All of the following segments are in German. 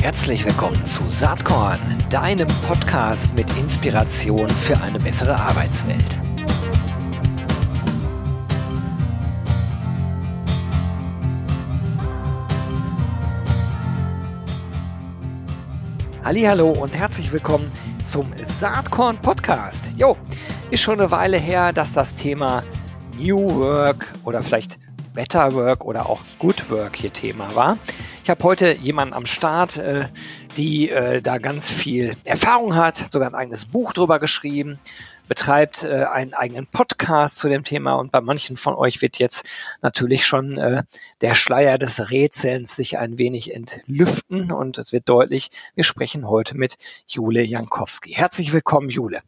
Herzlich willkommen zu Saatkorn, deinem Podcast mit Inspiration für eine bessere Arbeitswelt. Hallo und herzlich willkommen zum Saatkorn Podcast. Jo, ist schon eine Weile her, dass das Thema New Work oder vielleicht Better Work oder auch Good Work hier Thema war. Ich habe heute jemanden am Start, äh, die äh, da ganz viel Erfahrung hat, sogar ein eigenes Buch drüber geschrieben, betreibt äh, einen eigenen Podcast zu dem Thema und bei manchen von euch wird jetzt natürlich schon äh, der Schleier des Rätselns sich ein wenig entlüften und es wird deutlich, wir sprechen heute mit Jule Jankowski. Herzlich willkommen, Jule.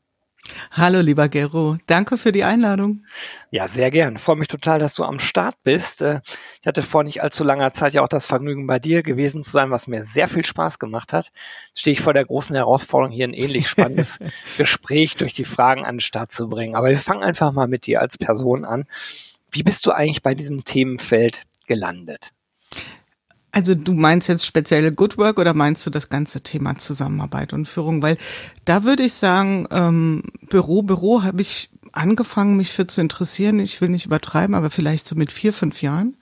Hallo, lieber Gero. Danke für die Einladung. Ja, sehr gern. Freue mich total, dass du am Start bist. Äh, ich hatte vor nicht allzu langer Zeit ja auch das Vergnügen, bei dir gewesen zu sein, was mir sehr viel Spaß gemacht hat. Jetzt stehe ich vor der großen Herausforderung, hier ein ähnlich spannendes Gespräch durch die Fragen an den Start zu bringen. Aber wir fangen einfach mal mit dir als Person an. Wie bist du eigentlich bei diesem Themenfeld gelandet? Also du meinst jetzt spezielle Good Work oder meinst du das ganze Thema Zusammenarbeit und Führung? Weil da würde ich sagen, ähm, Büro, Büro habe ich angefangen, mich für zu interessieren. Ich will nicht übertreiben, aber vielleicht so mit vier, fünf Jahren.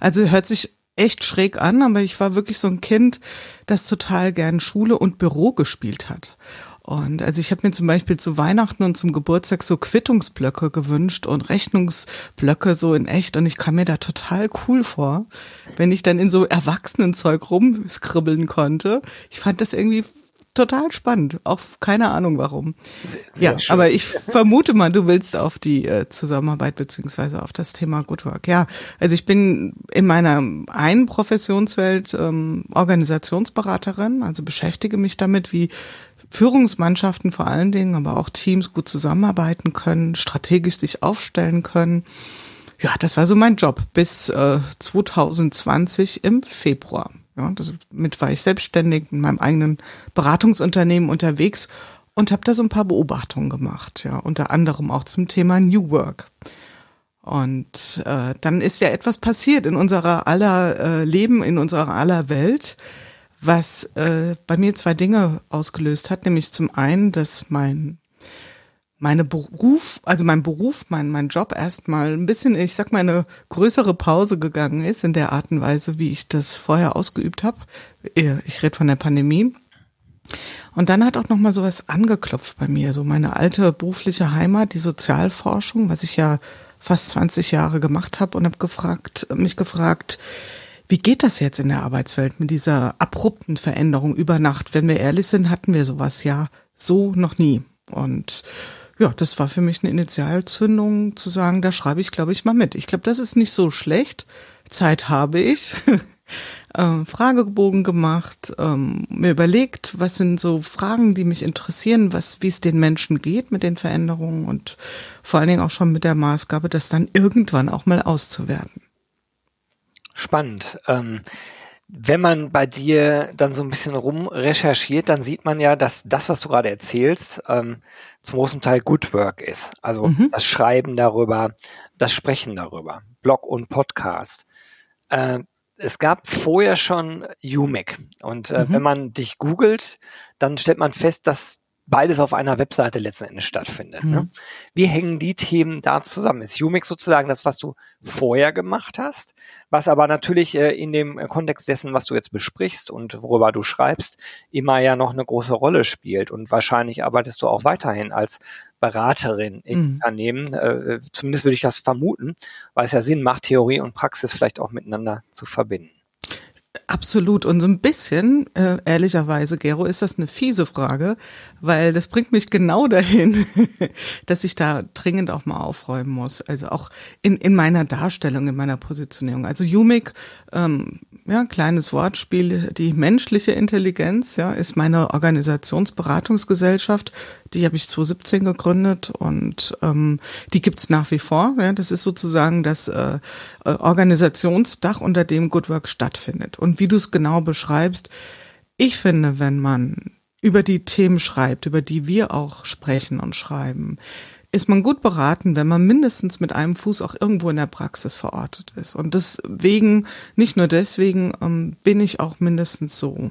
Also hört sich echt schräg an, aber ich war wirklich so ein Kind, das total gern Schule und Büro gespielt hat. Und also ich habe mir zum Beispiel zu Weihnachten und zum Geburtstag so Quittungsblöcke gewünscht und Rechnungsblöcke so in echt. Und ich kam mir da total cool vor, wenn ich dann in so Erwachsenenzeug rumskribbeln konnte. Ich fand das irgendwie total spannend. Auch keine Ahnung warum. Sehr, sehr ja, schön. aber ich vermute mal, du willst auf die äh, Zusammenarbeit beziehungsweise auf das Thema Good Work. Ja, also ich bin in meiner einen Professionswelt ähm, Organisationsberaterin, also beschäftige mich damit, wie Führungsmannschaften vor allen Dingen, aber auch Teams gut zusammenarbeiten können, strategisch sich aufstellen können. Ja, das war so mein Job bis äh, 2020 im Februar. Ja, damit war ich selbstständig in meinem eigenen Beratungsunternehmen unterwegs und habe da so ein paar Beobachtungen gemacht, ja, unter anderem auch zum Thema New Work. Und äh, dann ist ja etwas passiert in unserer aller äh, Leben, in unserer aller Welt, was äh, bei mir zwei Dinge ausgelöst hat, nämlich zum einen, dass mein meine Beruf, also mein Beruf, mein, mein Job erstmal ein bisschen, ich sag mal, eine größere Pause gegangen ist in der Art und Weise, wie ich das vorher ausgeübt habe. Ich rede von der Pandemie. Und dann hat auch noch mal sowas angeklopft bei mir, so meine alte berufliche Heimat, die Sozialforschung, was ich ja fast 20 Jahre gemacht habe und habe gefragt, mich gefragt, wie geht das jetzt in der Arbeitswelt mit dieser abrupten Veränderung über Nacht? Wenn wir ehrlich sind, hatten wir sowas ja so noch nie. Und ja, das war für mich eine Initialzündung zu sagen, da schreibe ich, glaube ich, mal mit. Ich glaube, das ist nicht so schlecht. Zeit habe ich. ähm, Fragebogen gemacht, ähm, mir überlegt, was sind so Fragen, die mich interessieren, was, wie es den Menschen geht mit den Veränderungen und vor allen Dingen auch schon mit der Maßgabe, das dann irgendwann auch mal auszuwerten. Spannend. Ähm, wenn man bei dir dann so ein bisschen rumrecherchiert, dann sieht man ja, dass das, was du gerade erzählst, ähm, zum großen Teil Good Work ist. Also mhm. das Schreiben darüber, das Sprechen darüber, Blog und Podcast. Äh, es gab vorher schon UMIC und äh, mhm. wenn man dich googelt, dann stellt man fest, dass beides auf einer Webseite letzten Endes stattfindet. Ne? Mhm. Ne? Wie hängen die Themen da zusammen? Ist Umix sozusagen das, was du vorher gemacht hast, was aber natürlich äh, in dem Kontext dessen, was du jetzt besprichst und worüber du schreibst, immer ja noch eine große Rolle spielt und wahrscheinlich arbeitest du auch weiterhin als Beraterin in mhm. Unternehmen. Äh, zumindest würde ich das vermuten, weil es ja Sinn macht, Theorie und Praxis vielleicht auch miteinander zu verbinden. Absolut. Und so ein bisschen, äh, ehrlicherweise, Gero, ist das eine fiese Frage, weil das bringt mich genau dahin, dass ich da dringend auch mal aufräumen muss. Also auch in, in meiner Darstellung, in meiner Positionierung. Also Umik, ähm, ja, kleines Wortspiel, die menschliche Intelligenz, ja, ist meine Organisationsberatungsgesellschaft. Die habe ich 2017 gegründet und ähm, die gibt's nach wie vor. Ja, das ist sozusagen das äh, äh Organisationsdach, unter dem Good Work stattfindet. Und wie du es genau beschreibst, ich finde, wenn man über die Themen schreibt, über die wir auch sprechen und schreiben, ist man gut beraten, wenn man mindestens mit einem Fuß auch irgendwo in der Praxis verortet ist. Und deswegen, nicht nur deswegen, ähm, bin ich auch mindestens so,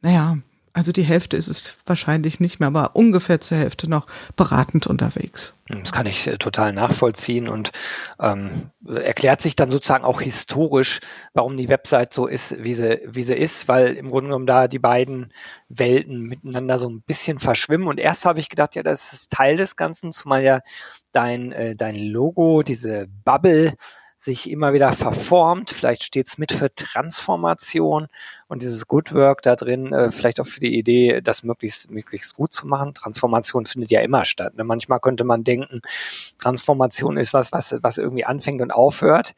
naja, also die Hälfte ist es wahrscheinlich nicht mehr, aber ungefähr zur Hälfte noch beratend unterwegs. Das kann ich äh, total nachvollziehen und ähm, erklärt sich dann sozusagen auch historisch, warum die Website so ist, wie sie, wie sie ist, weil im Grunde genommen da die beiden Welten miteinander so ein bisschen verschwimmen. Und erst habe ich gedacht, ja, das ist Teil des Ganzen, zumal ja dein, äh, dein Logo, diese Bubble, sich immer wieder verformt. Vielleicht steht es mit für Transformation und dieses Good Work da drin, äh, vielleicht auch für die Idee, das möglichst, möglichst gut zu machen. Transformation findet ja immer statt. Ne? Manchmal könnte man denken, Transformation ist was, was, was irgendwie anfängt und aufhört.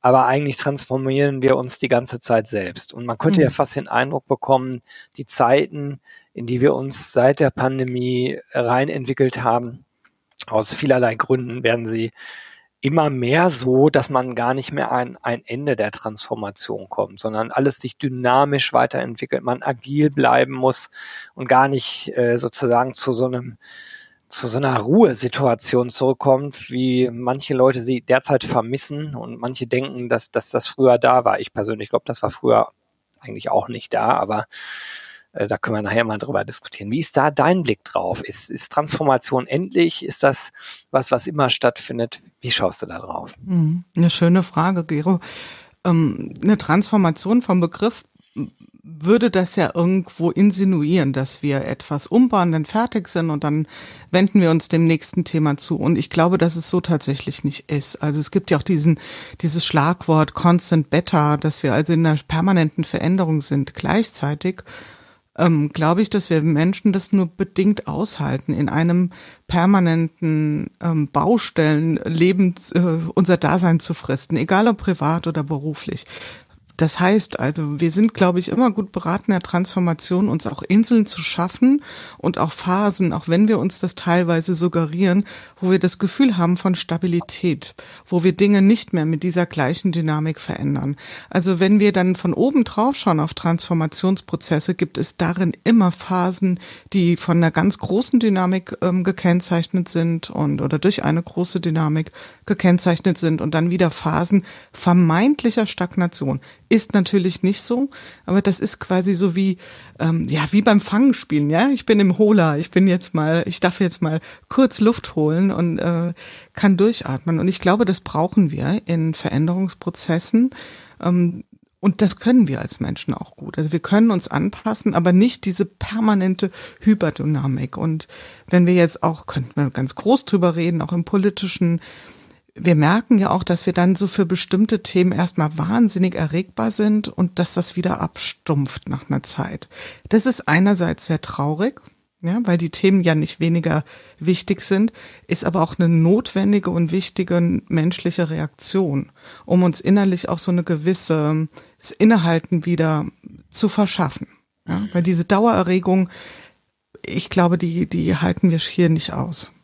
Aber eigentlich transformieren wir uns die ganze Zeit selbst. Und man könnte mhm. ja fast den Eindruck bekommen, die Zeiten, in die wir uns seit der Pandemie rein entwickelt haben, aus vielerlei Gründen werden sie immer mehr so, dass man gar nicht mehr an ein Ende der Transformation kommt, sondern alles sich dynamisch weiterentwickelt, man agil bleiben muss und gar nicht äh, sozusagen zu so einem zu so einer Ruhesituation zurückkommt, wie manche Leute sie derzeit vermissen und manche denken, dass, dass das früher da war. Ich persönlich glaube, das war früher eigentlich auch nicht da, aber da können wir nachher mal drüber diskutieren. Wie ist da dein Blick drauf? Ist, ist Transformation endlich? Ist das was, was immer stattfindet? Wie schaust du da drauf? Mhm. Eine schöne Frage, Gero. Ähm, eine Transformation vom Begriff würde das ja irgendwo insinuieren, dass wir etwas umbauen, dann fertig sind und dann wenden wir uns dem nächsten Thema zu. Und ich glaube, dass es so tatsächlich nicht ist. Also es gibt ja auch diesen, dieses Schlagwort Constant Better, dass wir also in einer permanenten Veränderung sind. Gleichzeitig ähm, glaube ich, dass wir Menschen das nur bedingt aushalten, in einem permanenten ähm, Baustellenleben äh, unser Dasein zu fristen, egal ob privat oder beruflich. Das heißt also, wir sind, glaube ich, immer gut beraten, der Transformation uns auch Inseln zu schaffen und auch Phasen, auch wenn wir uns das teilweise suggerieren, wo wir das Gefühl haben von Stabilität, wo wir Dinge nicht mehr mit dieser gleichen Dynamik verändern. Also wenn wir dann von oben drauf schauen auf Transformationsprozesse, gibt es darin immer Phasen, die von einer ganz großen Dynamik ähm, gekennzeichnet sind und oder durch eine große Dynamik gekennzeichnet sind und dann wieder Phasen vermeintlicher Stagnation ist natürlich nicht so, aber das ist quasi so wie, ähm, ja, wie beim Fangenspielen, ja. Ich bin im Holer, ich bin jetzt mal, ich darf jetzt mal kurz Luft holen und äh, kann durchatmen. Und ich glaube, das brauchen wir in Veränderungsprozessen. Ähm, und das können wir als Menschen auch gut. Also wir können uns anpassen, aber nicht diese permanente Hyperdynamik. Und wenn wir jetzt auch, könnten wir ganz groß drüber reden, auch im politischen, wir merken ja auch, dass wir dann so für bestimmte Themen erstmal wahnsinnig erregbar sind und dass das wieder abstumpft nach einer Zeit. Das ist einerseits sehr traurig, ja, weil die Themen ja nicht weniger wichtig sind, ist aber auch eine notwendige und wichtige menschliche Reaktion, um uns innerlich auch so eine gewisse Innehalten wieder zu verschaffen. Ja, weil diese Dauererregung, ich glaube, die, die halten wir hier nicht aus.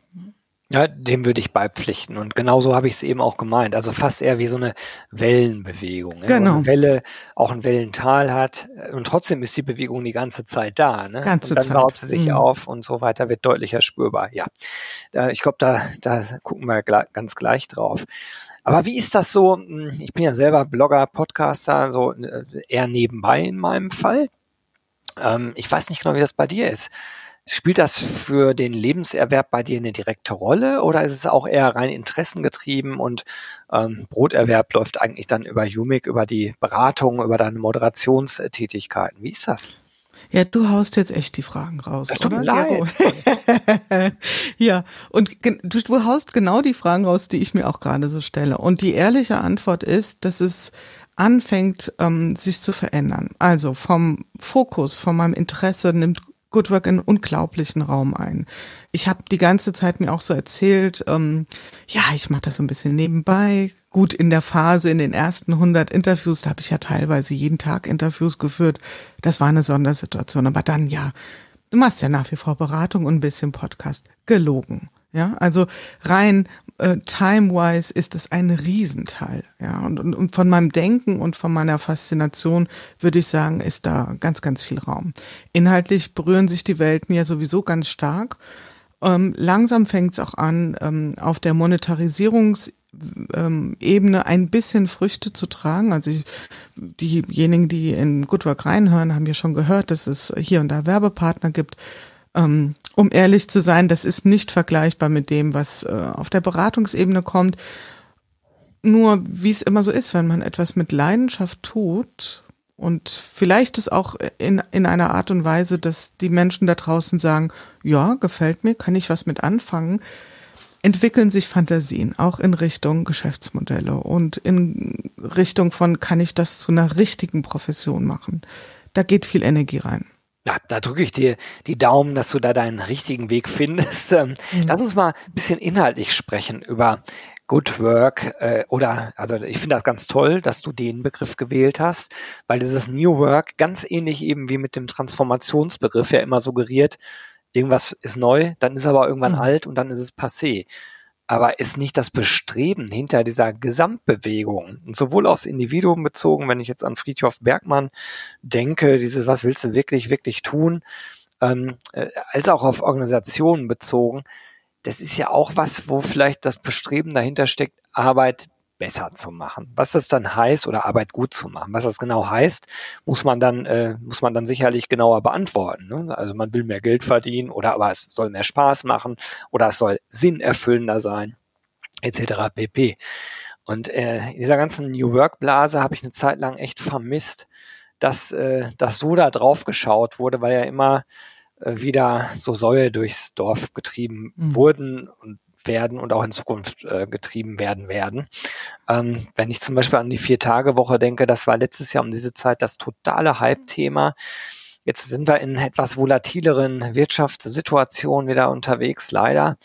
Ja, dem würde ich beipflichten. Und genauso habe ich es eben auch gemeint. Also fast eher wie so eine Wellenbewegung. Ne? Genau. Wo eine Welle auch ein Wellental hat. Und trotzdem ist die Bewegung die ganze Zeit da. Ne? Ganze und dann Zeit. baut sie sich Mhm. auf und so weiter, wird deutlicher spürbar. Ja, Da- ich glaube, da, da gucken wir ganz gleich drauf. Aber wie ist das so? Hm, Ich bin ja selber Blogger, Podcaster, so äh, eher nebenbei in meinem Fall. Ähm, ich weiß nicht genau, wie das bei dir ist. Spielt das für den Lebenserwerb bei dir eine direkte Rolle oder ist es auch eher rein interessengetrieben und ähm, Broterwerb läuft eigentlich dann über Umig, über die Beratung, über deine Moderationstätigkeiten? Wie ist das? Ja, du haust jetzt echt die Fragen raus, tut oder? leid. Ja, und du, du haust genau die Fragen raus, die ich mir auch gerade so stelle. Und die ehrliche Antwort ist, dass es anfängt, ähm, sich zu verändern. Also vom Fokus, von meinem Interesse nimmt Good Work einen unglaublichen Raum ein. Ich habe die ganze Zeit mir auch so erzählt, ähm, ja, ich mache das so ein bisschen nebenbei. Gut, in der Phase, in den ersten 100 Interviews, da habe ich ja teilweise jeden Tag Interviews geführt. Das war eine Sondersituation. Aber dann, ja, du machst ja nach wie vor Beratung und ein bisschen Podcast. Gelogen. Ja, also rein äh, time-wise ist das ein Riesenteil. Ja, und, und, und von meinem Denken und von meiner Faszination würde ich sagen, ist da ganz, ganz viel Raum. Inhaltlich berühren sich die Welten ja sowieso ganz stark. Ähm, langsam fängt es auch an, ähm, auf der Monetarisierungsebene ähm, ein bisschen Früchte zu tragen. Also ich, diejenigen, die in Goodwork reinhören, haben ja schon gehört, dass es hier und da Werbepartner gibt. Ähm, um ehrlich zu sein, das ist nicht vergleichbar mit dem, was äh, auf der Beratungsebene kommt. Nur, wie es immer so ist, wenn man etwas mit Leidenschaft tut und vielleicht ist auch in, in einer Art und Weise, dass die Menschen da draußen sagen, ja, gefällt mir, kann ich was mit anfangen, entwickeln sich Fantasien, auch in Richtung Geschäftsmodelle und in Richtung von, kann ich das zu einer richtigen Profession machen. Da geht viel Energie rein. Ja, da drücke ich dir die Daumen, dass du da deinen richtigen Weg findest. Ähm, mhm. Lass uns mal ein bisschen inhaltlich sprechen über Good Work äh, oder also ich finde das ganz toll, dass du den Begriff gewählt hast, weil dieses New Work ganz ähnlich eben wie mit dem Transformationsbegriff ja immer suggeriert, irgendwas ist neu, dann ist aber irgendwann mhm. alt und dann ist es passé. Aber ist nicht das Bestreben hinter dieser Gesamtbewegung und sowohl aufs Individuum bezogen, wenn ich jetzt an Friedhof Bergmann denke, dieses was willst du wirklich, wirklich tun, ähm, äh, als auch auf Organisationen bezogen, das ist ja auch was, wo vielleicht das Bestreben dahinter steckt, Arbeit besser zu machen. Was das dann heißt oder Arbeit gut zu machen, was das genau heißt, muss man dann äh, muss man dann sicherlich genauer beantworten. Ne? Also man will mehr Geld verdienen oder aber es soll mehr Spaß machen oder es soll sinnerfüllender sein etc. pp. Und äh, in dieser ganzen New Work Blase habe ich eine Zeit lang echt vermisst, dass äh, dass so da drauf geschaut wurde, weil ja immer äh, wieder so Säue durchs Dorf getrieben mhm. wurden und werden und auch in Zukunft äh, getrieben werden werden. Ähm, wenn ich zum Beispiel an die Vier-Tage-Woche denke, das war letztes Jahr um diese Zeit das totale Hype-Thema. Jetzt sind wir in etwas volatileren Wirtschaftssituationen wieder unterwegs, leider.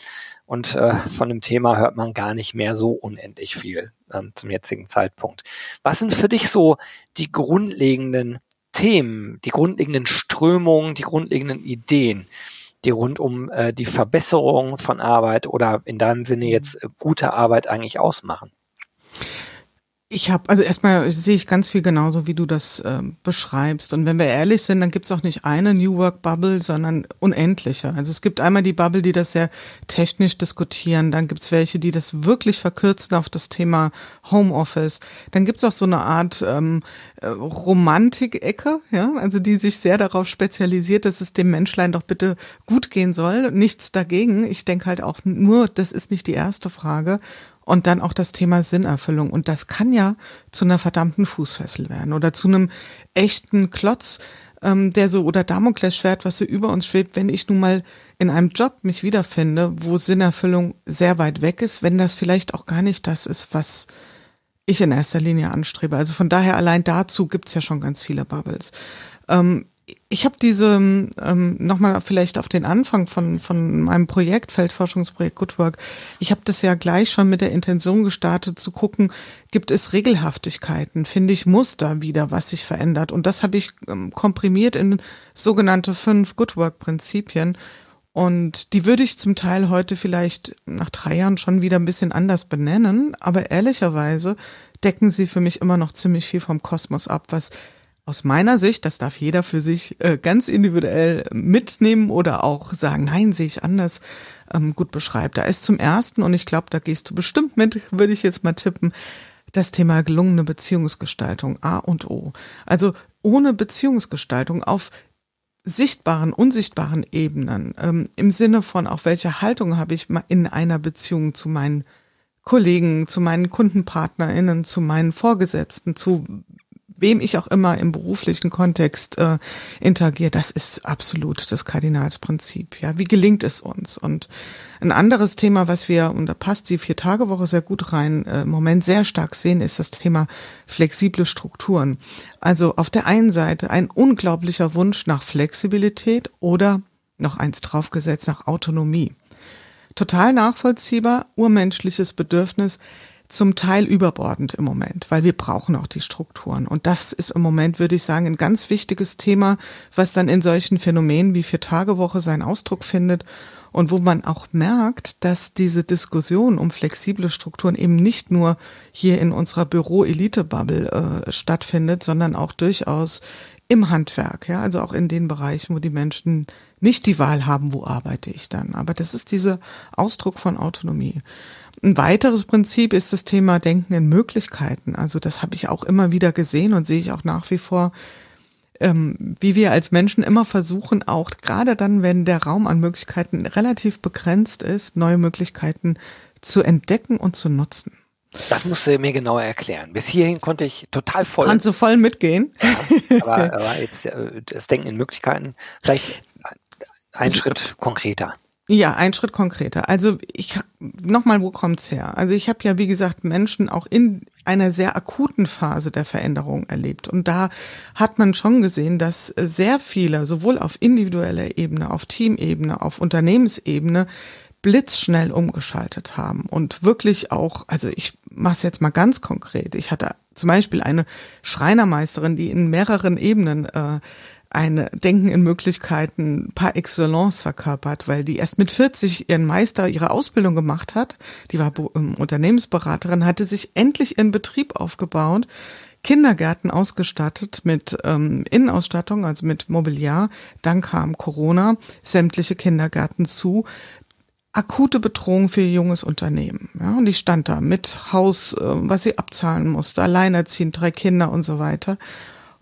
Und äh, von dem Thema hört man gar nicht mehr so unendlich viel ähm, zum jetzigen Zeitpunkt. Was sind für dich so die grundlegenden Themen, die grundlegenden Strömungen, die grundlegenden Ideen, die rund um äh, die Verbesserung von Arbeit oder in deinem Sinne jetzt äh, gute Arbeit eigentlich ausmachen? Ich habe, also erstmal sehe ich ganz viel genauso, wie du das äh, beschreibst. Und wenn wir ehrlich sind, dann gibt es auch nicht eine New Work Bubble, sondern unendliche. Also es gibt einmal die Bubble, die das sehr technisch diskutieren, dann gibt es welche, die das wirklich verkürzen auf das Thema Homeoffice. Dann gibt es auch so eine Art ähm, äh, Romantik-Ecke, ja, also die sich sehr darauf spezialisiert, dass es dem Menschlein doch bitte gut gehen soll. Nichts dagegen. Ich denke halt auch nur, das ist nicht die erste Frage. Und dann auch das Thema Sinnerfüllung. Und das kann ja zu einer verdammten Fußfessel werden oder zu einem echten Klotz, ähm, der so oder Damoklesschwert, was so über uns schwebt, wenn ich nun mal in einem Job mich wiederfinde, wo Sinnerfüllung sehr weit weg ist, wenn das vielleicht auch gar nicht das ist, was ich in erster Linie anstrebe. Also von daher allein dazu gibt's ja schon ganz viele Bubbles. Ähm, ich habe diese ähm, nochmal vielleicht auf den Anfang von von meinem Projekt Feldforschungsprojekt Good Work. Ich habe das ja gleich schon mit der Intention gestartet zu gucken, gibt es Regelhaftigkeiten, finde ich Muster wieder, was sich verändert? Und das habe ich ähm, komprimiert in sogenannte fünf Good Work Prinzipien. Und die würde ich zum Teil heute vielleicht nach drei Jahren schon wieder ein bisschen anders benennen, aber ehrlicherweise decken sie für mich immer noch ziemlich viel vom Kosmos ab, was aus meiner Sicht, das darf jeder für sich äh, ganz individuell mitnehmen oder auch sagen, nein, sehe ich anders, ähm, gut beschreibt. Da ist zum ersten, und ich glaube, da gehst du bestimmt mit, würde ich jetzt mal tippen, das Thema gelungene Beziehungsgestaltung A und O. Also ohne Beziehungsgestaltung auf sichtbaren, unsichtbaren Ebenen, ähm, im Sinne von auch welche Haltung habe ich in einer Beziehung zu meinen Kollegen, zu meinen KundenpartnerInnen, zu meinen Vorgesetzten, zu wem ich auch immer im beruflichen Kontext äh, interagiere, das ist absolut das Kardinalsprinzip. Ja, wie gelingt es uns? Und ein anderes Thema, was wir, und da passt die Vier-Tage-Woche sehr gut rein, äh, im Moment sehr stark sehen, ist das Thema flexible Strukturen. Also auf der einen Seite ein unglaublicher Wunsch nach Flexibilität oder noch eins draufgesetzt nach Autonomie. Total nachvollziehbar, urmenschliches Bedürfnis, zum Teil überbordend im Moment, weil wir brauchen auch die Strukturen. Und das ist im Moment, würde ich sagen, ein ganz wichtiges Thema, was dann in solchen Phänomenen wie Vier-Tage-Woche seinen Ausdruck findet und wo man auch merkt, dass diese Diskussion um flexible Strukturen eben nicht nur hier in unserer Büro-Elite-Bubble äh, stattfindet, sondern auch durchaus im Handwerk, ja, also auch in den Bereichen, wo die Menschen nicht die Wahl haben, wo arbeite ich dann. Aber das ist dieser Ausdruck von Autonomie. Ein weiteres Prinzip ist das Thema Denken in Möglichkeiten. Also das habe ich auch immer wieder gesehen und sehe ich auch nach wie vor, ähm, wie wir als Menschen immer versuchen, auch gerade dann, wenn der Raum an Möglichkeiten relativ begrenzt ist, neue Möglichkeiten zu entdecken und zu nutzen. Das musst du mir genauer erklären. Bis hierhin konnte ich total voll. Kannst du voll mitgehen? Ja, aber, aber jetzt äh, das Denken in Möglichkeiten, vielleicht ein Schritt konkreter. Ja, ein Schritt konkreter. Also ich nochmal, wo kommt's her? Also ich habe ja, wie gesagt, Menschen auch in einer sehr akuten Phase der Veränderung erlebt. Und da hat man schon gesehen, dass sehr viele, sowohl auf individueller Ebene, auf Teamebene, auf Unternehmensebene, blitzschnell umgeschaltet haben und wirklich auch, also ich mache es jetzt mal ganz konkret. Ich hatte zum Beispiel eine Schreinermeisterin, die in mehreren Ebenen äh, ein Denken in Möglichkeiten par excellence verkörpert, weil die erst mit 40 ihren Meister, ihre Ausbildung gemacht hat. Die war ähm, Unternehmensberaterin, hatte sich endlich ihren Betrieb aufgebaut, Kindergärten ausgestattet mit ähm, Innenausstattung, also mit Mobiliar. Dann kam Corona, sämtliche Kindergärten zu. Akute Bedrohung für ihr junges Unternehmen. Ja, und die stand da mit Haus, äh, was sie abzahlen musste, alleinerziehend, drei Kinder und so weiter.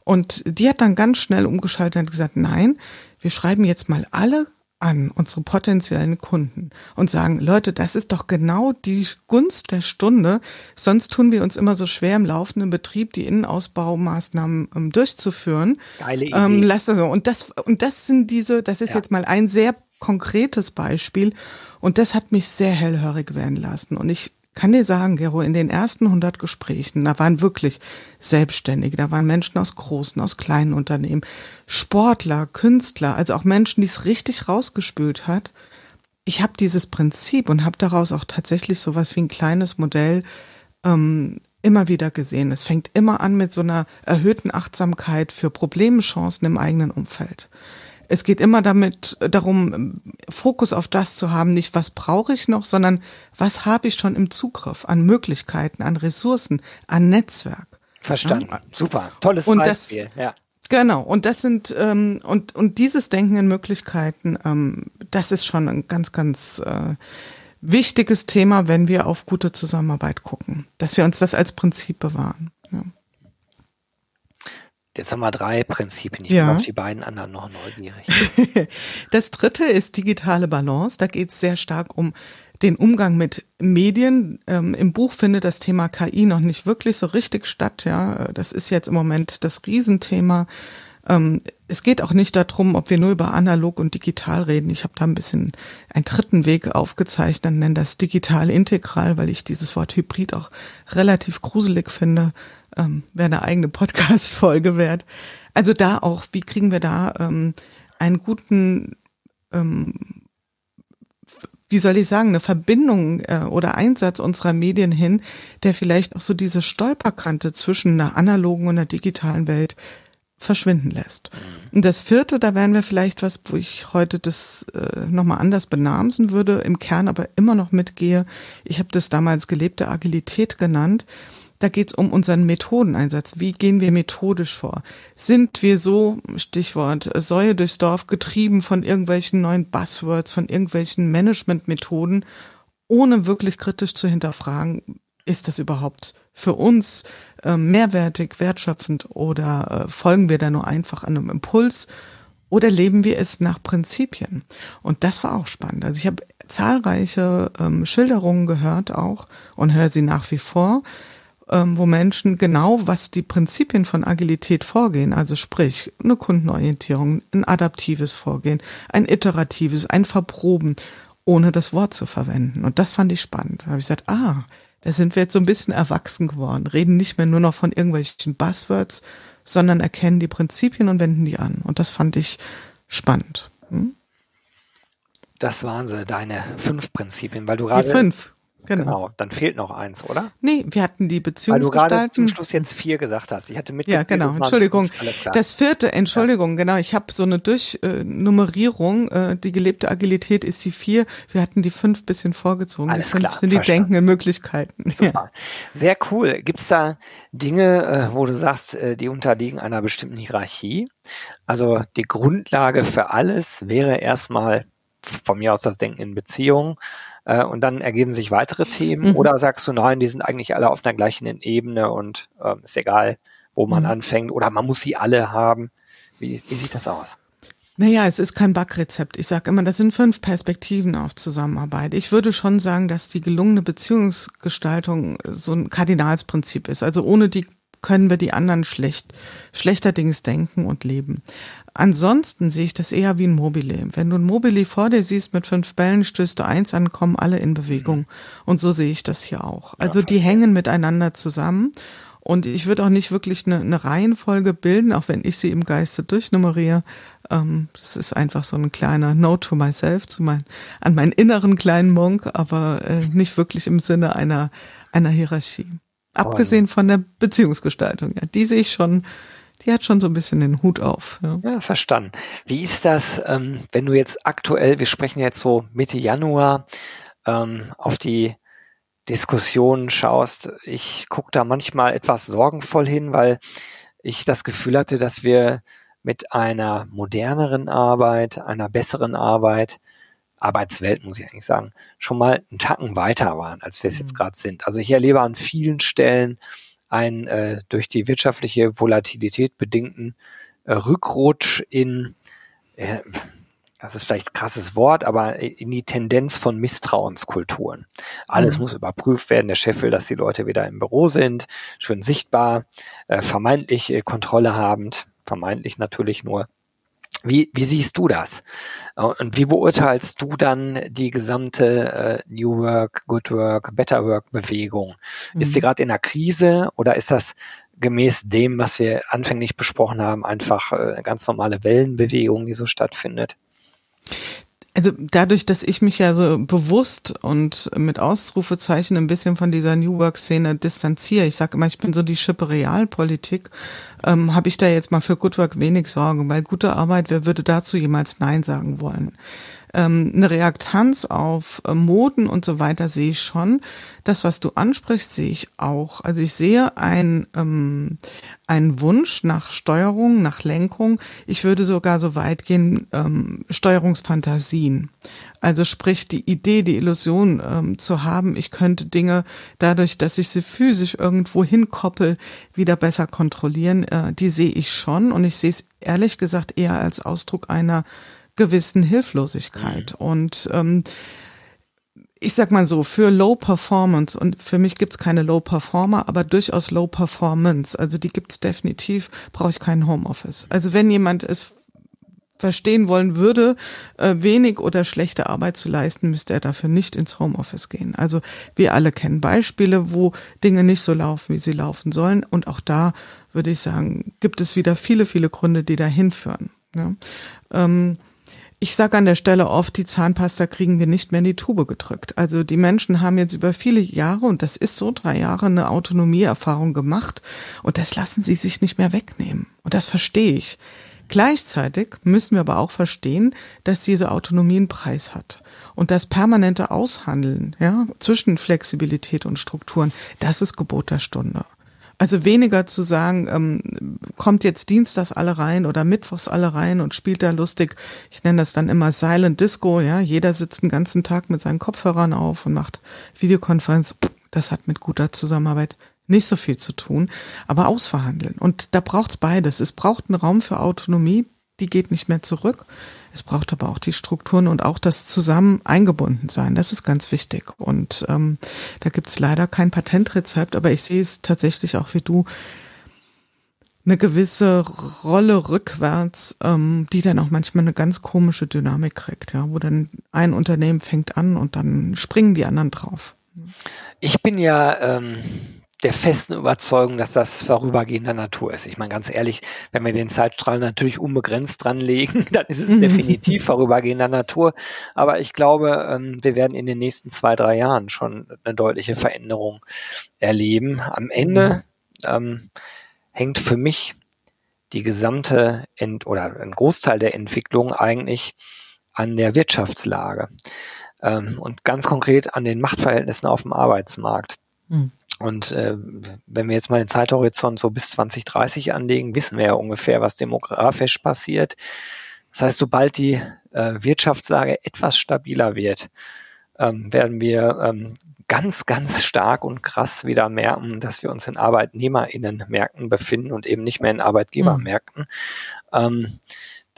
Und die hat dann ganz schnell umgeschaltet und gesagt, nein, wir schreiben jetzt mal alle an, unsere potenziellen Kunden und sagen, Leute, das ist doch genau die Gunst der Stunde. Sonst tun wir uns immer so schwer im laufenden Betrieb die Innenausbaumaßnahmen ähm, durchzuführen. Geile Idee. Ähm, lass das so. Und das, und das sind diese, das ist ja. jetzt mal ein sehr konkretes Beispiel. Und das hat mich sehr hellhörig werden lassen. Und ich kann dir sagen, Gero, in den ersten 100 Gesprächen, da waren wirklich Selbstständige, da waren Menschen aus großen, aus kleinen Unternehmen, Sportler, Künstler, also auch Menschen, die es richtig rausgespült hat. Ich habe dieses Prinzip und habe daraus auch tatsächlich sowas wie ein kleines Modell ähm, immer wieder gesehen. Es fängt immer an mit so einer erhöhten Achtsamkeit für Problemchancen im eigenen Umfeld. Es geht immer damit darum, Fokus auf das zu haben, nicht was brauche ich noch, sondern was habe ich schon im Zugriff an Möglichkeiten, an Ressourcen, an Netzwerk. Verstanden. Ja? Super. Tolles und Beispiel. Das, ja. Genau, und das sind ähm, und und dieses Denken in Möglichkeiten, ähm, das ist schon ein ganz, ganz äh, wichtiges Thema, wenn wir auf gute Zusammenarbeit gucken, dass wir uns das als Prinzip bewahren. Jetzt haben wir drei Prinzipien. Ich Ja. bin auf die beiden anderen noch neugierig. Das dritte ist digitale Balance. Da geht es sehr stark um den Umgang mit Medien. Ähm, Im Buch findet das Thema KI noch nicht wirklich so richtig statt. Ja, das ist jetzt im Moment das Riesenthema. Ähm, es geht auch nicht darum, ob wir nur über analog und digital reden. Ich habe da ein bisschen einen dritten Weg aufgezeichnet, nenne das digital integral, weil ich dieses Wort Hybrid auch relativ gruselig finde. Ähm, Wäre eine eigene Podcast-Folge wert. Also da auch, wie kriegen wir da ähm, einen guten ähm, wie soll ich sagen, eine Verbindung äh, oder Einsatz unserer Medien hin, der vielleicht auch so diese Stolperkante zwischen einer analogen und einer digitalen Welt verschwinden lässt. Und das vierte, da wären wir vielleicht was, wo ich heute das äh, nochmal anders benamsen würde, im Kern aber immer noch mitgehe. Ich habe das damals gelebte Agilität genannt. Da geht es um unseren Methodeneinsatz. Wie gehen wir methodisch vor? Sind wir so, Stichwort, Säue durchs Dorf getrieben von irgendwelchen neuen Buzzwords, von irgendwelchen Managementmethoden, ohne wirklich kritisch zu hinterfragen, ist das überhaupt für uns äh, mehrwertig, wertschöpfend oder äh, folgen wir da nur einfach einem Impuls oder leben wir es nach Prinzipien? Und das war auch spannend. Also ich habe zahlreiche ähm, Schilderungen gehört auch und höre sie nach wie vor, ähm, wo Menschen genau, was die Prinzipien von Agilität vorgehen, also sprich eine Kundenorientierung, ein adaptives Vorgehen, ein iteratives, ein Verproben, ohne das Wort zu verwenden. Und das fand ich spannend. Da habe ich gesagt, ah, da sind wir jetzt so ein bisschen erwachsen geworden, reden nicht mehr nur noch von irgendwelchen Buzzwords, sondern erkennen die Prinzipien und wenden die an. Und das fand ich spannend. Hm? Das waren sie, deine fünf Prinzipien, weil du Die gerade fünf. Genau. genau. Dann fehlt noch eins, oder? Nee, wir hatten die Beziehungsgestalten. Weil du gerade zum Schluss jetzt vier gesagt hast. Ich hatte mit. Ja, genau. Entschuldigung. Das vierte, Entschuldigung, ja. genau. Ich habe so eine Durchnummerierung. Äh, die gelebte Agilität ist die vier. Wir hatten die fünf bisschen vorgezogen. Alles die fünf klar, sind die verstanden. denkenden Möglichkeiten. Super. Ja. Sehr cool. Gibt's da Dinge, äh, wo du sagst, äh, die unterliegen einer bestimmten Hierarchie? Also die Grundlage für alles wäre erstmal von mir aus das Denken in Beziehungen äh, und dann ergeben sich weitere Themen? Mhm. Oder sagst du, nein, die sind eigentlich alle auf einer gleichen Ebene und äh, ist egal, wo man mhm. anfängt oder man muss sie alle haben? Wie, wie sieht das aus? Naja, es ist kein Backrezept. Ich sage immer, das sind fünf Perspektiven auf Zusammenarbeit. Ich würde schon sagen, dass die gelungene Beziehungsgestaltung so ein Kardinalsprinzip ist. Also ohne die können wir die anderen schlecht, schlechterdings denken und leben. Ansonsten sehe ich das eher wie ein Mobile. Wenn du ein Mobile vor dir siehst mit fünf Bällen, stößt du eins an, kommen alle in Bewegung. Und so sehe ich das hier auch. Also die hängen miteinander zusammen. Und ich würde auch nicht wirklich eine, eine Reihenfolge bilden, auch wenn ich sie im Geiste durchnummeriere. Ähm, das ist einfach so ein kleiner Note to myself, zu mein, an meinen inneren kleinen Monk, aber äh, nicht wirklich im Sinne einer, einer Hierarchie. Abgesehen von der Beziehungsgestaltung, ja. Die sehe ich schon, die hat schon so ein bisschen den Hut auf. Ja, ja verstanden. Wie ist das, ähm, wenn du jetzt aktuell, wir sprechen jetzt so Mitte Januar, ähm, auf die Diskussionen schaust? Ich gucke da manchmal etwas sorgenvoll hin, weil ich das Gefühl hatte, dass wir mit einer moderneren Arbeit, einer besseren Arbeit Arbeitswelt, muss ich eigentlich sagen, schon mal einen Tacken weiter waren, als wir es jetzt mhm. gerade sind. Also ich erlebe an vielen Stellen einen äh, durch die wirtschaftliche Volatilität bedingten äh, Rückrutsch in, äh, das ist vielleicht ein krasses Wort, aber in die Tendenz von Misstrauenskulturen. Alles mhm. muss überprüft werden. Der Chef will, dass die Leute wieder im Büro sind, schön sichtbar, äh, vermeintlich äh, Kontrolle habend, vermeintlich natürlich nur wie, wie siehst du das? Und wie beurteilst du dann die gesamte äh, New Work, Good Work, Better Work Bewegung? Mhm. Ist sie gerade in einer Krise oder ist das gemäß dem, was wir anfänglich besprochen haben, einfach äh, eine ganz normale Wellenbewegung, die so stattfindet? Also dadurch, dass ich mich ja so bewusst und mit Ausrufezeichen ein bisschen von dieser New Work-Szene distanziere, ich sage immer, ich bin so die Schippe Realpolitik, ähm, habe ich da jetzt mal für Good Work wenig Sorgen, weil gute Arbeit, wer würde dazu jemals Nein sagen wollen? ähm, eine Reaktanz auf äh, Moden und so weiter sehe ich schon. Das, was du ansprichst, sehe ich auch. Also ich sehe ein, ähm, einen Wunsch nach Steuerung, nach Lenkung. Ich würde sogar so weit gehen, ähm, Steuerungsfantasien. Also sprich die Idee, die Illusion ähm, zu haben, ich könnte Dinge dadurch, dass ich sie physisch irgendwo hinkoppel, wieder besser kontrollieren, äh, die sehe ich schon und ich sehe es ehrlich gesagt eher als Ausdruck einer gewissen Hilflosigkeit. Mhm. Und ähm, ich sag mal so, für Low Performance, und für mich gibt's keine Low Performer, aber durchaus Low Performance, also die gibt's definitiv, brauche ich keinen Homeoffice. Also wenn jemand es verstehen wollen würde, äh, wenig oder schlechte Arbeit zu leisten, müsste er dafür nicht ins Homeoffice gehen. Also wir alle kennen Beispiele, wo Dinge nicht so laufen, wie sie laufen sollen. Und auch da würde ich sagen, gibt es wieder viele, viele Gründe, die dahin führen. Ja. Ähm, ich sage an der Stelle oft, die Zahnpasta kriegen wir nicht mehr in die Tube gedrückt. Also die Menschen haben jetzt über viele Jahre, und das ist so, drei Jahre eine Autonomieerfahrung gemacht und das lassen sie sich nicht mehr wegnehmen. Und das verstehe ich. Gleichzeitig müssen wir aber auch verstehen, dass diese Autonomie einen Preis hat. Und das permanente Aushandeln ja, zwischen Flexibilität und Strukturen, das ist Gebot der Stunde. Also weniger zu sagen, ähm, kommt jetzt Dienstags alle rein oder Mittwochs alle rein und spielt da lustig. Ich nenne das dann immer Silent Disco, ja. Jeder sitzt den ganzen Tag mit seinen Kopfhörern auf und macht Videokonferenz. Das hat mit guter Zusammenarbeit nicht so viel zu tun, aber ausverhandeln. Und da braucht's beides. Es braucht einen Raum für Autonomie, die geht nicht mehr zurück. Es braucht aber auch die Strukturen und auch das zusammen eingebunden sein. Das ist ganz wichtig. Und ähm, da gibt's leider kein Patentrezept, aber ich sehe es tatsächlich auch wie du eine gewisse Rolle rückwärts, ähm, die dann auch manchmal eine ganz komische Dynamik kriegt, ja, wo dann ein Unternehmen fängt an und dann springen die anderen drauf. Ich bin ja ähm, der festen Überzeugung, dass das vorübergehender Natur ist. Ich meine, ganz ehrlich, wenn wir den Zeitstrahl natürlich unbegrenzt dranlegen, dann ist es definitiv vorübergehender Natur. Aber ich glaube, ähm, wir werden in den nächsten zwei, drei Jahren schon eine deutliche Veränderung erleben. Am Ende ähm, hängt für mich die gesamte Ent oder ein Großteil der Entwicklung eigentlich an der Wirtschaftslage ähm, und ganz konkret an den Machtverhältnissen auf dem Arbeitsmarkt. Mhm. Und äh, wenn wir jetzt mal den Zeithorizont so bis 2030 anlegen, wissen wir ja ungefähr, was demografisch passiert. Das heißt, sobald die äh, Wirtschaftslage etwas stabiler wird, ähm, werden wir ähm, ganz, ganz stark und krass wieder merken, dass wir uns in ArbeitnehmerInnenmärkten befinden und eben nicht mehr in Arbeitgebermärkten. Mhm. Ähm,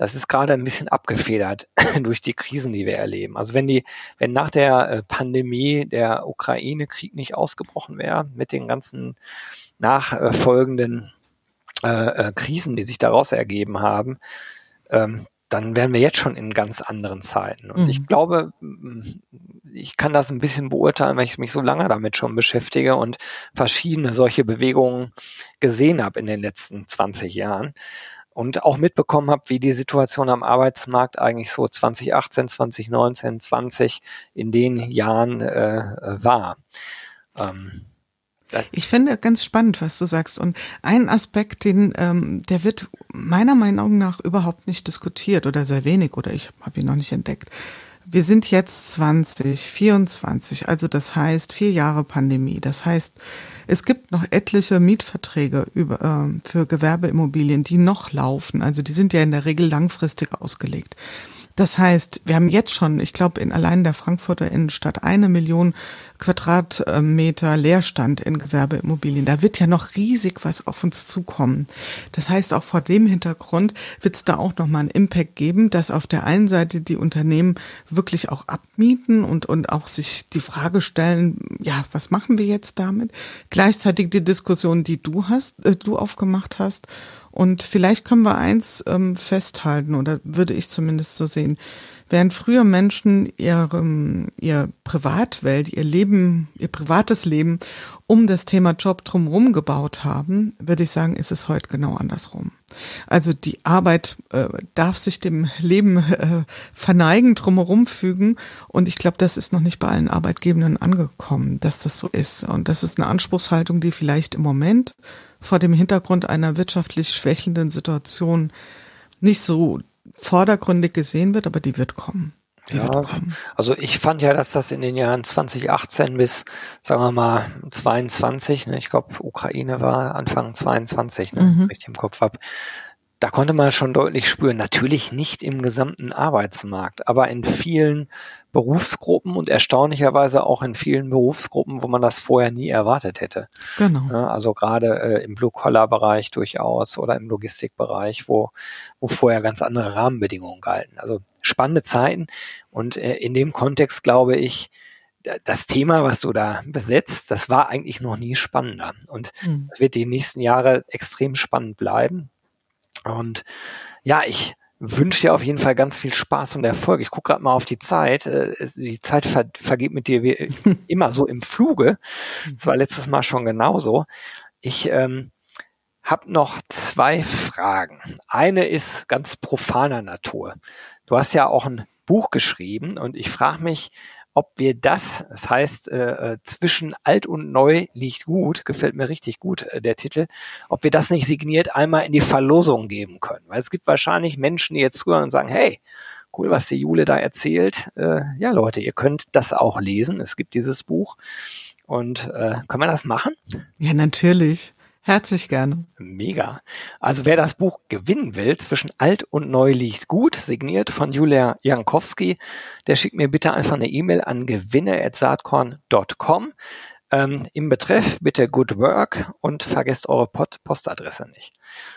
das ist gerade ein bisschen abgefedert durch die Krisen, die wir erleben. Also wenn die, wenn nach der äh, Pandemie der Ukraine-Krieg nicht ausgebrochen wäre, mit den ganzen nachfolgenden äh, äh, Krisen, die sich daraus ergeben haben, ähm, dann wären wir jetzt schon in ganz anderen Zeiten. Und mhm. ich glaube, ich kann das ein bisschen beurteilen, weil ich mich so lange damit schon beschäftige und verschiedene solche Bewegungen gesehen habe in den letzten 20 Jahren und auch mitbekommen habe, wie die Situation am Arbeitsmarkt eigentlich so 2018, 2019, 20 in den Jahren äh, war. Ähm, ich finde ganz spannend, was du sagst. Und ein Aspekt, den, ähm, der wird meiner Meinung nach überhaupt nicht diskutiert oder sehr wenig oder ich habe ihn noch nicht entdeckt. Wir sind jetzt 2024, also das heißt vier Jahre Pandemie. Das heißt, es gibt noch etliche Mietverträge über, äh, für Gewerbeimmobilien, die noch laufen. Also die sind ja in der Regel langfristig ausgelegt. Das heißt, wir haben jetzt schon, ich glaube, in allein der Frankfurter Innenstadt eine Million Quadratmeter Leerstand in Gewerbeimmobilien. Da wird ja noch riesig was auf uns zukommen. Das heißt, auch vor dem Hintergrund wird es da auch nochmal einen Impact geben, dass auf der einen Seite die Unternehmen wirklich auch abmieten und, und auch sich die Frage stellen, ja, was machen wir jetzt damit? Gleichzeitig die Diskussion, die du hast, äh, du aufgemacht hast und vielleicht können wir eins ähm, festhalten, oder würde ich zumindest so sehen. Während früher Menschen ihrem, ihr Privatwelt, ihr Leben, ihr privates Leben um das Thema Job drumherum gebaut haben, würde ich sagen, ist es heute genau andersrum. Also die Arbeit äh, darf sich dem Leben äh, verneigen, drumherum fügen. Und ich glaube, das ist noch nicht bei allen Arbeitgebenden angekommen, dass das so ist. Und das ist eine Anspruchshaltung, die vielleicht im Moment vor dem Hintergrund einer wirtschaftlich schwächelnden Situation nicht so vordergründig gesehen wird, aber die wird kommen. Die ja, wird kommen. Also ich fand ja, dass das in den Jahren 2018 bis, sagen wir mal, 22, ne, ich glaube, Ukraine war Anfang 22, ne, mhm. ich im Kopf habe, da konnte man schon deutlich spüren, natürlich nicht im gesamten Arbeitsmarkt, aber in vielen Berufsgruppen und erstaunlicherweise auch in vielen Berufsgruppen, wo man das vorher nie erwartet hätte. Genau. Also gerade äh, im Blue-Collar-Bereich durchaus oder im Logistikbereich, wo, wo vorher ganz andere Rahmenbedingungen galten. Also spannende Zeiten und äh, in dem Kontext glaube ich, das Thema, was du da besetzt, das war eigentlich noch nie spannender. Und es mhm. wird die nächsten Jahre extrem spannend bleiben. Und ja, ich wünsche dir auf jeden Fall ganz viel Spaß und Erfolg. Ich gucke gerade mal auf die Zeit. Äh, die Zeit ver vergeht mit dir wie immer so im Fluge. Das war letztes Mal schon genauso. Ich ähm, habe noch zwei Fragen. Eine ist ganz profaner Natur. Du hast ja auch ein Buch geschrieben und ich frage mich, ob wir das, das heißt, äh, äh, zwischen alt und neu liegt gut, gefällt mir richtig gut äh, der Titel, ob wir das nicht signiert einmal in die Verlosung geben können. Weil es gibt wahrscheinlich Menschen, die jetzt zuhören und sagen, hey, cool, was die Jule da erzählt. Äh, ja, Leute, ihr könnt das auch lesen. Es gibt dieses Buch. Und äh, können wir das machen? Ja, natürlich. Herzlich gerne. Mega. Also wer das Buch gewinnen will, zwischen alt und neu liegt gut, signiert von Julia Jankowski, der schickt mir bitte einfach eine E-Mail an gewinne.saatkorn.com. Ähm, Im Betreff bitte Good Work und vergesst eure Postadresse nicht.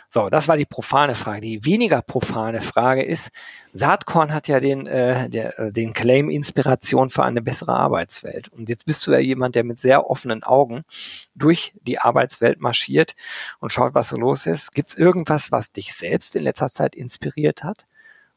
So, das war die profane Frage. Die weniger profane Frage ist, Saatkorn hat ja den, äh, der, äh, den Claim Inspiration für eine bessere Arbeitswelt. Und jetzt bist du ja jemand, der mit sehr offenen Augen durch die Arbeitswelt marschiert und schaut, was so los ist. Gibt es irgendwas, was dich selbst in letzter Zeit inspiriert hat?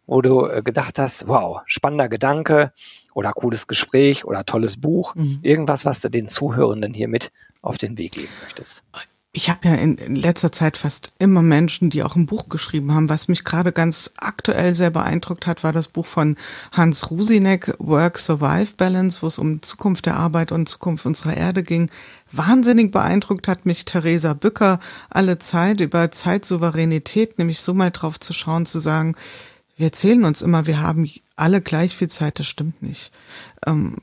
Wo du äh, gedacht hast, wow, spannender Gedanke, oder cooles Gespräch oder tolles Buch, mhm. irgendwas, was du den Zuhörenden hier mit auf den Weg geben möchtest? Ich habe ja in, in, letzter Zeit fast immer Menschen, die auch ein Buch geschrieben haben. Was mich gerade ganz aktuell sehr beeindruckt hat, war das Buch von Hans Rusinek, Work-Survive Balance, wo es um Zukunft der Arbeit und Zukunft unserer Erde ging. Wahnsinnig beeindruckt hat mich Theresa Bücker alle Zeit über Zeitsouveränität, nämlich so mal drauf zu schauen, zu sagen, wir erzählen uns immer, wir haben alle gleich viel Zeit, das stimmt nicht. Ähm,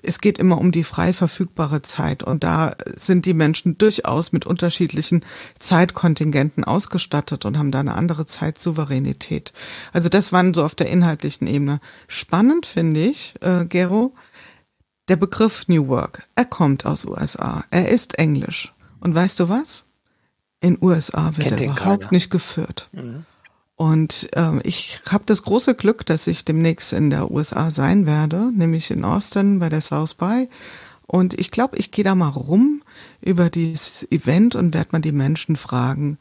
es geht immer um die frei verfügbare Zeit und da sind die Menschen durchaus mit unterschiedlichen Zeitkontingenten ausgestattet und haben da eine andere Zeitsouveränität. Also das waren so auf der inhaltlichen Ebene. Spannend finde ich, äh, Gero, der Begriff New Work. Er kommt aus USA. Er ist Englisch. Und weißt du was? In USA wird Kennt er überhaupt keiner. nicht geführt. Mhm. Und ähm, ich habe das große Glück, dass ich demnächst in der USA sein werde, nämlich in Austin bei der South by. Und ich glaube, ich gehe da mal rum über dieses Event und werde mal die Menschen fragen,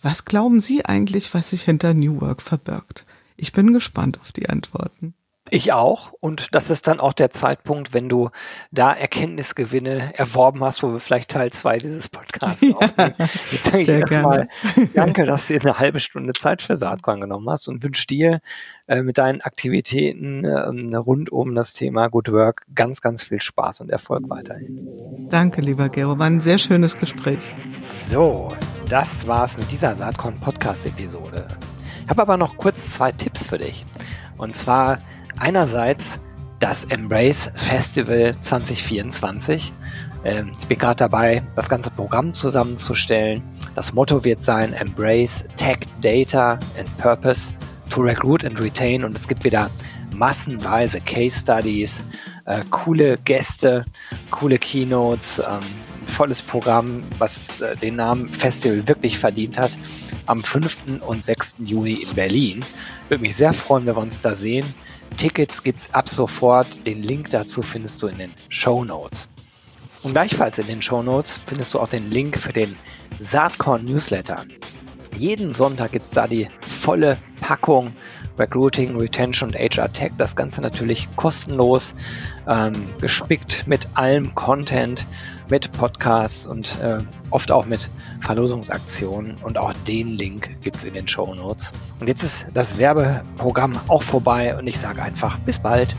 was glauben Sie eigentlich, was sich hinter New Work verbirgt? Ich bin gespannt auf die Antworten. Ich auch. Und das ist dann auch der Zeitpunkt, wenn du da Erkenntnisgewinne erworben hast, wo wir vielleicht Teil zwei dieses Podcasts ja, aufnehmen. Jetzt sage ich erstmal danke, dass du dir eine halbe Stunde Zeit für Saatkorn genommen hast und wünsche dir äh, mit deinen Aktivitäten äh, rund um das Thema Good Work ganz, ganz viel Spaß und Erfolg weiterhin. Danke, lieber Gero. War ein sehr schönes Gespräch. So, das war's mit dieser Saatkorn Podcast Episode. Ich habe aber noch kurz zwei Tipps für dich. Und zwar einerseits das Embrace Festival 2024. Ähm, ich bin gerade dabei, das ganze Programm zusammenzustellen. Das Motto wird sein Embrace Tech, Data and Purpose to Recruit and Retain. Und es gibt wieder massenweise Case Studies, äh, coole Gäste, coole Keynotes, ähm, volles Programm, was äh, den Namen Festival wirklich verdient hat, am 5. und 6. Juni in Berlin. Würde mich sehr freuen, wenn wir uns da sehen. Tickets gibt's ab sofort. Den Link dazu findest du in den Show Notes. Und gleichfalls in den Show Notes findest du auch den Link für den Saatkorn Newsletter. Jeden Sonntag gibt's da die volle Packung Recruiting, Retention und HR Tech. Das Ganze natürlich kostenlos, ähm, gespickt mit allem Content, mit Podcasts und äh, oft auch mit Verlosungsaktionen. Und auch den Link gibt es in den Show Notes. Und jetzt ist das Werbeprogramm auch vorbei und ich sage einfach bis bald.